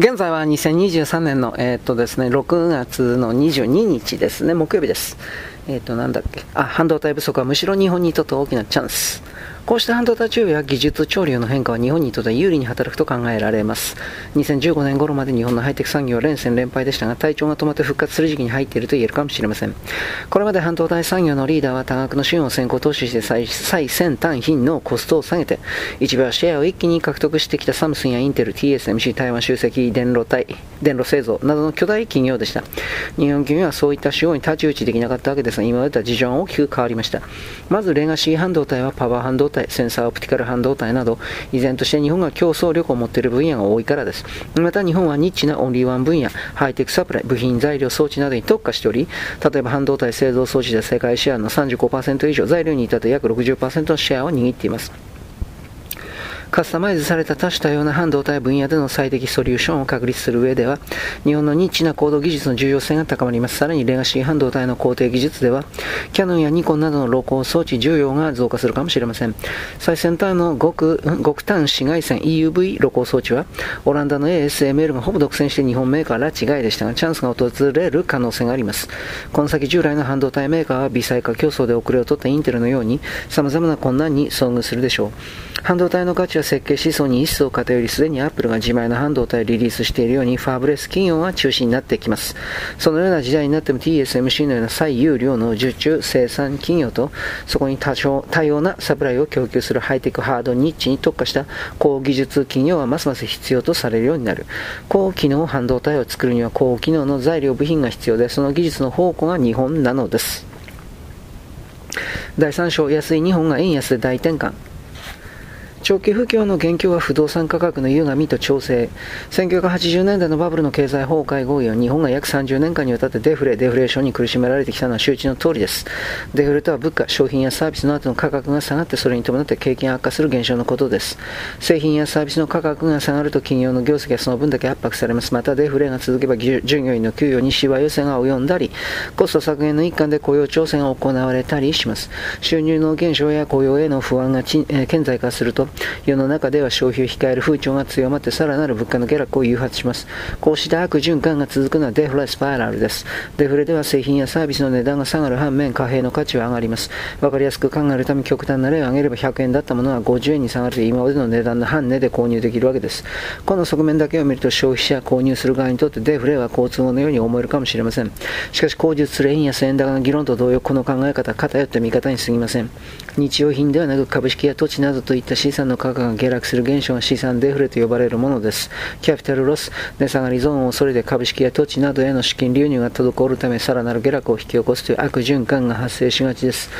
現在は2023年の、えー、っとですね、6月の22日ですね、木曜日です。えっ、と、なんだっけ。あ、半導体不足はむしろ日本にとって大きなチャンス。こうした半導体需要や技術潮流の変化は日本にとって有利に働くと考えられます。2015年頃まで日本のハイテク産業は連戦連敗でしたが、体調が止まって復活する時期に入っていると言えるかもしれません。これまで半導体産業のリーダーは多額の資源を先行投資して最最先端品のコストを下げて、一部はシェアを一気に獲得してきたサムスンやインテル、TSMC、台湾集積電路体、電路製造などの巨大企業でした。日本企業はそういった主要に太刀打ちできなかったわけですが、今までとは事情が大きく変わりました。まずレガシー半導体はパワー半導体、センサーオプティカル半導体など、依然として日本が競争力を持っている分野が多いからです。また日本はニッチなオンリーワン分野、ハイテクサプライ、部品材料装置などに特化しており、例えば半導体製造装置で世界シェアの35%以上、材料に至って約60%のシェアを握っています。カスタマイズされた多種多様な半導体分野での最適ソリューションを確立する上では、日本のニッチな高度技術の重要性が高まります。さらにレガシー半導体の工程技術では、キャノンやニコンなどの露光装置需要が増加するかもしれません。最先端の極極端紫外線 EUV 露光装置は、オランダの ASML がほぼ独占して日本メーカーら違いでしたが、チャンスが訪れる可能性があります。この先従来の半導体メーカーは微細化競争で遅れを取ったインテルのように、様々な困難に遭遇するでしょう。半導体の価値は設計思想に一層偏り、すでにアップルが自前の半導体をリリースしているように、ファーブレス企業が中心になってきます。そのような時代になっても TSMC のような最有料の受注生産企業と、そこに多少多様なサプライを供給するハイテクハードニッチに特化した高技術企業はますます必要とされるようになる。高機能半導体を作るには高機能の材料部品が必要で、その技術の宝庫が日本なのです。第3章、安い日本が円安で大転換。長期不況の元凶は不動産価格の歪みと調整。1980年代のバブルの経済崩壊合意は日本が約30年間にわたってデフレ、デフレーションに苦しめられてきたのは周知の通りです。デフレとは物価、商品やサービスの後の価格が下がってそれに伴って景気が悪化する現象のことです。製品やサービスの価格が下がると企業の業績はその分だけ圧迫されます。またデフレが続けば従業員の給与にしわ寄せが及んだり、コスト削減の一環で雇用調整が行われたりします。収入の減少や雇用への不安が顕在化すると、世の中では消費を控える風潮が強まってさらなる物価の下落を誘発します。こうした悪循環が続くのはデフレスパイラルです。デフレでは製品やサービスの値段が下がる反面、貨幣の価値は上がります。わかりやすく考えるため極端な例を挙げれば100円だったものが50円に下がる今までの値段の半値で購入できるわけです。この側面だけを見ると消費者購入する側にとってデフレは交通のように思えるかもしれません。しかし口述する円安円高の議論と同様、この考え方は偏った見方に過ぎません。日用品ではなく株式や土地などといった資産の価格が下落する現象が資産デフレと呼ばれるものです。キャピタルロス、値下がりゾーンを恐れて株式や土地などへの資金流入が滞るため、さらなる下落を引き起こすという悪循環が発生しがちです。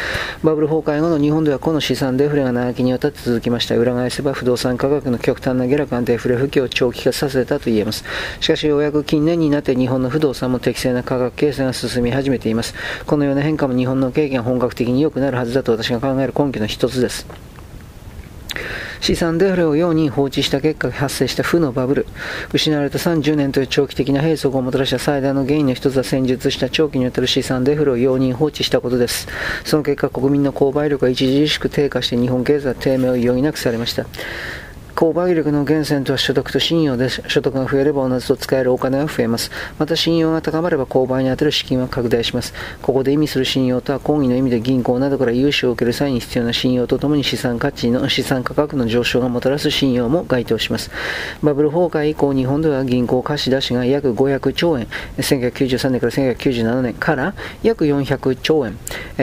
バブル崩壊後の日本ではこの資産デフレが長きにわたって続きました。裏返せば不動産価格の極端な下落がデフレ不況を長期化させたと言えます。しかしようやく近年になって日本の不動産も適正な価格形成が進み始めています。このような変化も日本の経験が本格的に良くなるはずだと私が考える根拠の一つです。資産デフレをように放置した結果発生した負のバブル。失われた30年という長期的な閉塞をもたらした最大の原因の一つは戦術した長期にわたる資産デフレを容認放置したことです。その結果、国民の購買力が著しく低下して日本経済は低迷を余儀なくされました。購買力の源泉とは所得と信用です。所得が増えればおのずと使えるお金が増えます。また信用が高まれば購買に充てる資金は拡大します。ここで意味する信用とは講義の意味で銀行などから融資を受ける際に必要な信用とともに資産価値の資産価格の上昇がもたらす信用も該当します。バブル崩壊以降、日本では銀行貸し出しが約500兆円、1993年から1997年から約400兆円、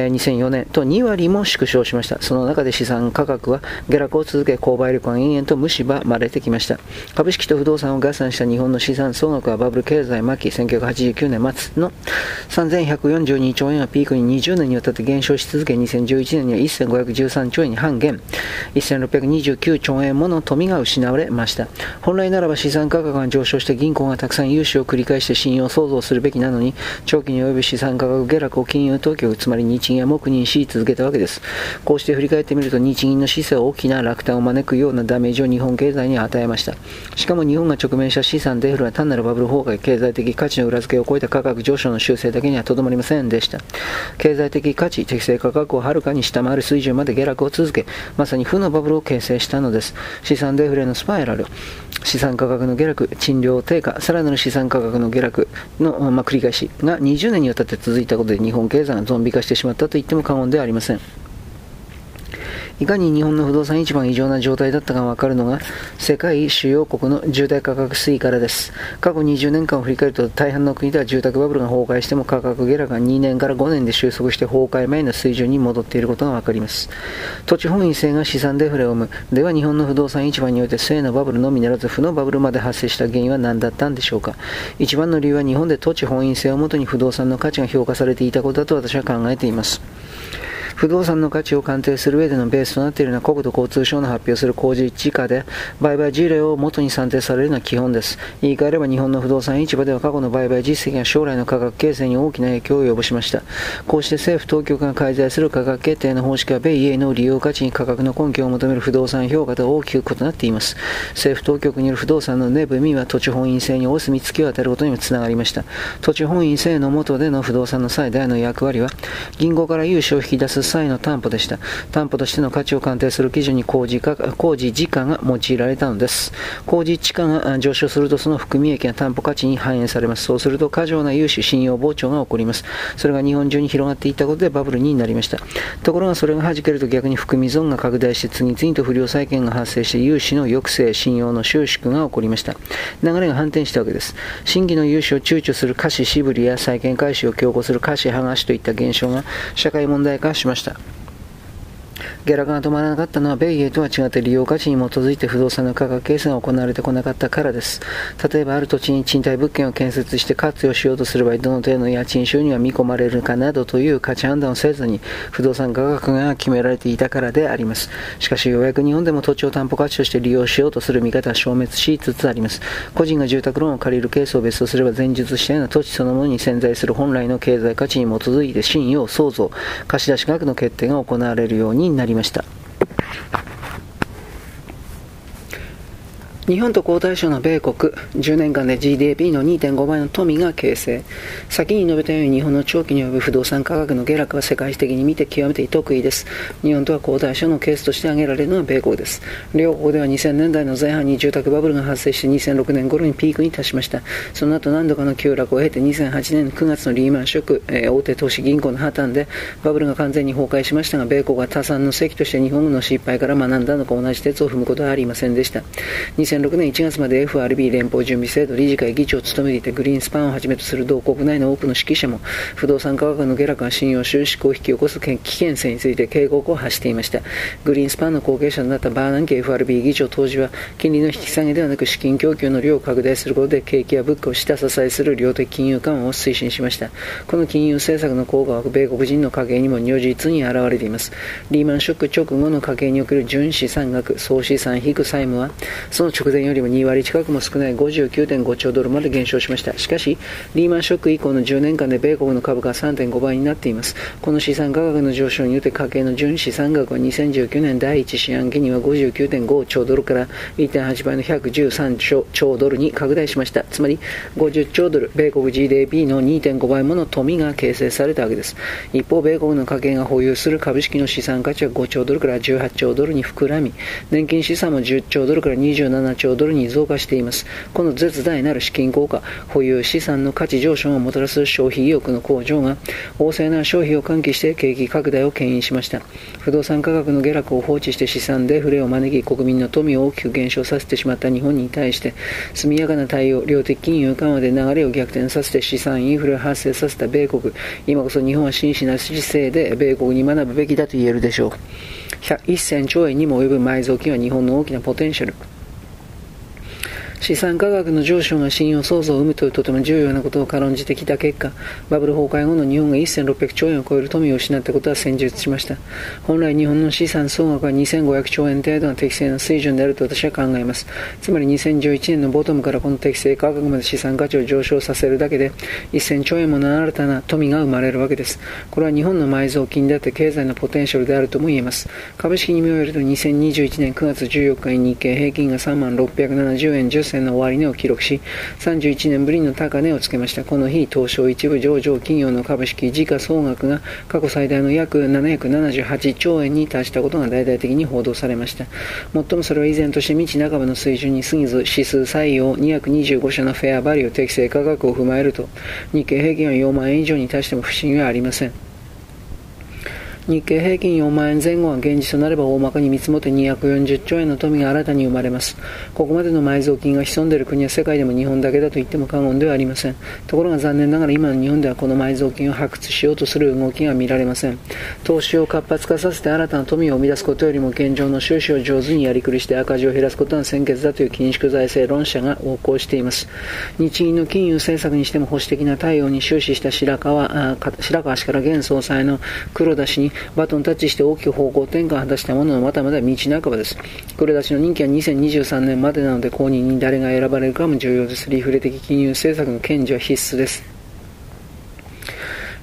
2004年と2割も縮小しました。その中で資産価格は下落を続け、購買力が延々と蝕まれてきました。株式と不動産を合算した日本の資産総額はバブル経済末期1989年末の3142兆円をピークに20年にわたって減少し続け2011年には1513兆円に半減1629兆円もの富が失われました本来ならば資産価格が上昇して銀行がたくさん融資を繰り返して信用創造するべきなのに長期に及ぶ資産価格下落を金融当局つまり日銀は黙認し続けたわけですこうして振り返ってみると日銀の姿勢は大きな落胆を招くようなダメージを日本経済に与えました。しかも日本が直面した資産デフレは単なるバブル崩壊、経済的価値の裏付けを超えた価格上昇の修正だけにはとどまりませんでした。経済的価値、適正価格をはるかに下回る水準まで下落を続け、まさに負のバブルを形成したのです。資産デフレのスパイラル、資産価格の下落、賃料低下、さらなる資産価格の下落の、まあ、繰り返しが20年にわたって続いたことで日本経済がゾンビ化してしまったと言っても過言ではありません。いかに日本の不動産市場が異常な状態だったかがわかるのが世界主要国の住宅価格推移からです。過去20年間を振り返ると大半の国では住宅バブルが崩壊しても価格下落が2年から5年で収束して崩壊前の水準に戻っていることがわかります。土地本位制が資産デフレを生む。では日本の不動産市場において正のバブルのみならず負のバブルまで発生した原因は何だったんでしょうか。一番の理由は日本で土地本位制をもとに不動産の価値が評価されていたことだと私は考えています。不動産の価値を鑑定する上でのベースとなっているのは国土交通省の発表する工事地価で売買事例を元に算定されるのは基本です。言い換えれば日本の不動産市場では過去の売買実績が将来の価格形成に大きな影響を及ぼしました。こうして政府当局が介在する価格決定の方式は米英の利用価値に価格の根拠を求める不動産評価と大きく異なっています。政府当局による不動産の根踏みは土地本位制にお墨付きを与えることにもつながりました。土地本位制の下での不動産の最大の役割は銀行から融資を引き出す際の担保でした。担保としての価値を鑑定する基準に工事工事時価が用いられたのです。工事地価が上昇するとその含み益が担保価値に反映されます。そうすると過剰な融資、信用膨張が起こります。それが日本中に広がっていったことでバブルになりました。ところがそれが弾けると逆に含み損が拡大して次々と不良債権が発生して融資の抑制、信用の収縮が起こりました。流れが反転したわけです。新規の融資を躊躇する貸し渋りや債権回収を強行する貸し剥がしといった現象が社会問題化しました。ました下落が止まらなかったのは米英とは違って利用価値に基づいて不動産の価格形成が行われてこなかったからです。例えばある土地に賃貸物件を建設して活用しようとする場合、どの程度の家賃収入が見込まれるかなどという価値判断をせずに不動産価格が決められていたからであります。しかしようやく日本でも土地を担保価値として利用しようとする見方は消滅しつつあります。個人が住宅ローンを借りるケースを別とすれば前述したような土地そのものに潜在する本来の経済価値に基づいて信用、創造、貸出額の決定が行われるようになりまました。日本と交代省の米国、10年間で GDP の2.5倍の富が形成。先に述べたように日本の長期に及ぶ不動産価格の下落は世界的に見て極めて得意です。日本とは交代省のケースとして挙げられるのは米国です。両国では2000年代の前半に住宅バブルが発生して2006年頃にピークに達しました。その後何度かの急落を経て2008年9月のリーマンショック、えー、大手投資銀行の破綻でバブルが完全に崩壊しましたが、米国は多産の席として日本の失敗から学んだのか同じ鉄を踏むことはありませんでした。2006年1月まで FRB 連邦準備制度理事会議長を務めていてグリーンスパンをはじめとする同国内の多くの指揮者も不動産価格の下落が信用収縮を引き起こす危険性について警告を発していました。グリーンスパンの後継者となったバーナンキ FRB 議長当時は金利の引き下げではなく資金供給の量を拡大することで景気や物価を下支えする量的金融緩和を推進しました。この金融政策の効果は米国人の家計にも如実に現れています。リーマンショック直後の家計における純資産額総資産引く債務はその直前よりも2割近くも少ない59.5兆ドルまで減少しました。しかし、リーマンショック以降の10年間で米国の株価は3.5倍になっています。この資産価格の上昇によって家計の純資産額は2019年第1四半期には59.5兆ドルから1.8倍の113兆ドルに拡大しました。つまり、50兆ドル、米国 GDP の2.5倍もの富が形成されたわけです。一方、米国の家計が保有する株式の資産価値は5兆ドルから18兆ドルに膨らみ、年金資産も10兆ドルから27兆ドルに増加しています。この絶大なる資金効果、保有資産の価値上昇をもたらす消費意欲の向上が、旺盛な消費を喚起して景気拡大を牽引しました。不動産価格の下落を放置して資産デフレを招き、国民の富を大きく減少させてしまった日本に対して、速やかな対応、量的金融緩和で流れを逆転させて資産インフレを発生させた米国、今こそ日本は真摯な姿勢で米国に学ぶべきだと言えるでしょう。1000兆円にも及ぶ埋蔵金は日本の大きなポテンシャル。資産価格の上昇が信用創造を生むというとても重要なことを軽んじてきた結果、バブル崩壊後の日本が1600兆円を超える富を失ったことは戦術しました。本来日本の資産総額は2500兆円程度が適正な水準であると私は考えます。つまり2011年のボトムからこの適正価格まで資産価値を上昇させるだけで1000兆円もの新たな富が生まれるわけです。これは日本の埋蔵金であって経済のポテンシャルであるとも言えます。株式に見終えると2021年9月14日に日経平均が3万670円10銭の終値を記録し、31年ぶりの高値をつけました。この日、東証一部上場企業の株式時価総額が過去最大の約778兆円に達したことが大々的に報道されました。もっともそれは依然として未知半ばの水準に過ぎず、指数採用225社のフェアバリュー適正価格を踏まえると、日経平均は4万円以上に達しても不思議はありません。日経平均4万円前後が現実となれば大まかに見積もって240兆円の富が新たに生まれます。ここまでの埋蔵金が潜んでいる国は世界でも日本だけだと言っても過言ではありません。ところが残念ながら今の日本ではこの埋蔵金を発掘しようとする動きが見られません。投資を活発化させて新たな富を生み出すことよりも現状の収支を上手にやりくりして赤字を減らすことが先決だという緊縮財政論者が横行しています。日銀の金融政策にしても保守的な対応に終始した白川白川氏から現総裁の黒田氏にバトンタッチして大きく方向転換を果たしたもののまだまだ道半ばです。黒田氏の任期は2023年までなので後任に誰が選ばれるかも重要です。リフレ的金融政策の堅持は必須です。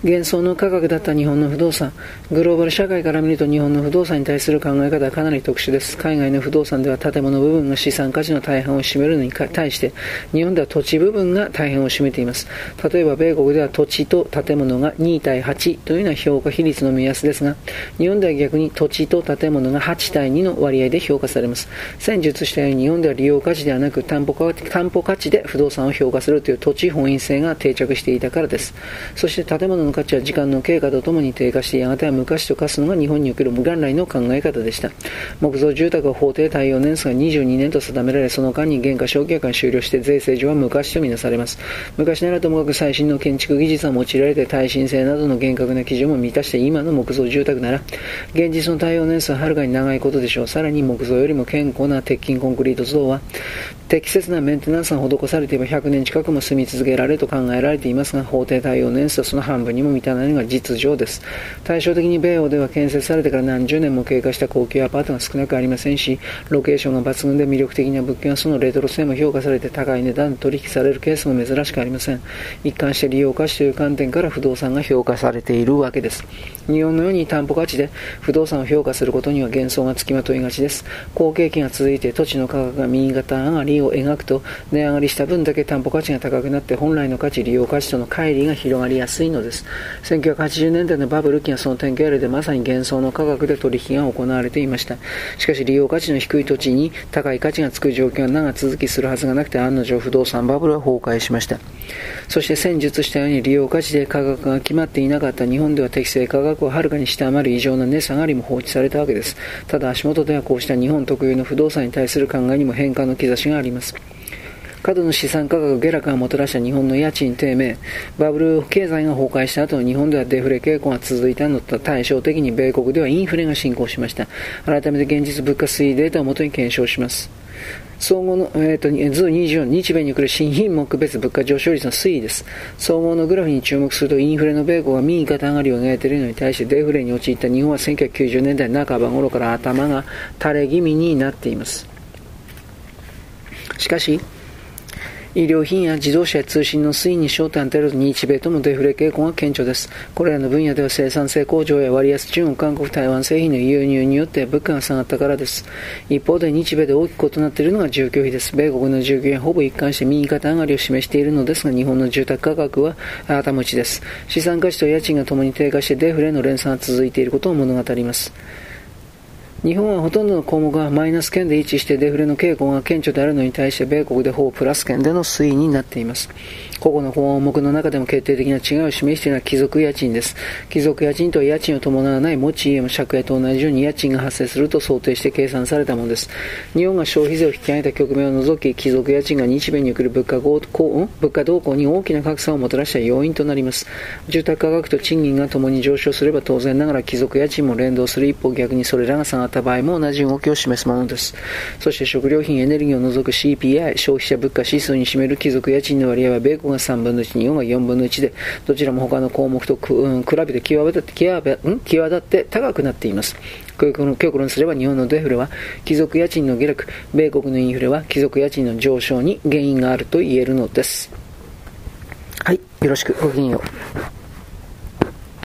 幻想の価格だった日本の不動産。グローバル社会から見ると日本の不動産に対する考え方はかなり特殊です。海外の不動産では建物部分が資産価値の大半を占めるのに対して、日本では土地部分が大半を占めています。例えば米国では土地と建物が2対8というような評価比率の目安ですが、日本では逆に土地と建物が8対2の割合で評価されます。先述したように日本では利用価値ではなく担保価値で不動産を評価するという土地本位性が定着していたからです。そして建物の価値は時間の経過とともに低下してやがては昔と化すのが日本における元来の考え方でした。木造住宅は法定対応年数が22年と定められその間に原価償却が終了して税制上は昔とみなされます。昔ならともかく最新の建築技術が用いられて耐震性などの厳格な基準も満たして今の木造住宅なら現実の対応年数ははるかに長いことでしょう。さらに木造よりも健康な鉄筋コンクリート像は適切なメンテナンスが施されていれば100年近くも住み続けられると考えられていますが法定対応年数はその半分にも満たないのが実情です。対照的に米欧では建設されてから何十年も経過した高級アパートが少なくありませんし、ロケーションが抜群で魅力的な物件はそのレトロ性も評価されて高い値段で取引されるケースも珍しくありません。一貫して利用価値という観点から不動産が評価されているわけです。日本のように担保価値で不動産を評価することには幻想がつきまといがちです。好景気が続いて土地の価格が右肩上がりを描くと、値上がりした分だけ担保価値が高くなって本来の価値、利用価値との乖離が広がりやすいのです。1980年代のバブル期はその典型例でまさに幻想の価格で取引が行われていました。しかし利用価値の低い土地に高い価値がつく状況が長続きするはずがなくて案の定不動産バブルは崩壊しました。そして先述したように利用価値で価格が決まっていなかった日本では適正価格をはるかに下回る異常な値下がりも放置されたわけです。ただ足元ではこうした日本特有の不動産に対する考えにも変化の兆しがあります。過度の資産価格下落がもたらした日本の家賃低迷、バブル経済が崩壊した後の日本ではデフレ傾向が続いたのと対照的に米国ではインフレが進行しました。改めて現実物価推移データをもとに検証します。総合の、えーと、図24、日米に来る新品目別物価上昇率の推移です。総合のグラフに注目すると、インフレの米国が右肩上がりを描いているのに対して、デフレに陥った日本は1990年代半ば頃から頭が垂れ気味になっています。しかし、医療品や自動車や通信の推移に焦点を当てると日米ともデフレ傾向が顕著です。これらの分野では生産性向上や割安中国、韓国、台湾製品の輸入によって物価が下がったからです。一方で日米で大きく異なっているのが住居費です。米国の住居費はほぼ一貫して右肩上がりを示しているのですが、日本の住宅価格は頭打ちです。資産価値と家賃がともに低下してデフレの連鎖が続いていることを物語ります。日本はほとんどの項目がマイナス圏で位置してデフレの傾向が顕著であるのに対して米国でほぼプラス圏での推移になっています。個々の項目の中でも決定的な違いを示しているのは貴族家賃です。貴族家賃とは家賃を伴わない持ち家も借家と同じように家賃が発生すると想定して計算されたものです。日本が消費税を引き上げた局面を除き、貴族家賃が日米における物価物価動向に大きな格差をもたらした要因となります。住宅価格と賃金が共に上昇すれば当然ながら貴族家賃も連動する一方逆にそれらが下がっった場合も同じ動きを示すものです。そして食料品、エネルギーを除く CPI、消費者物価指数に占める貴族家賃の割合は米国が3分の1、日本が4分の1で、どちらも他の項目と、うん、比べて際立って際立って高くなっています。極論すれば日本のデフレは貴族家賃の下落、米国のインフレは貴族家賃の上昇に原因があると言えるのです。はい、よろしく、ごきげんよう。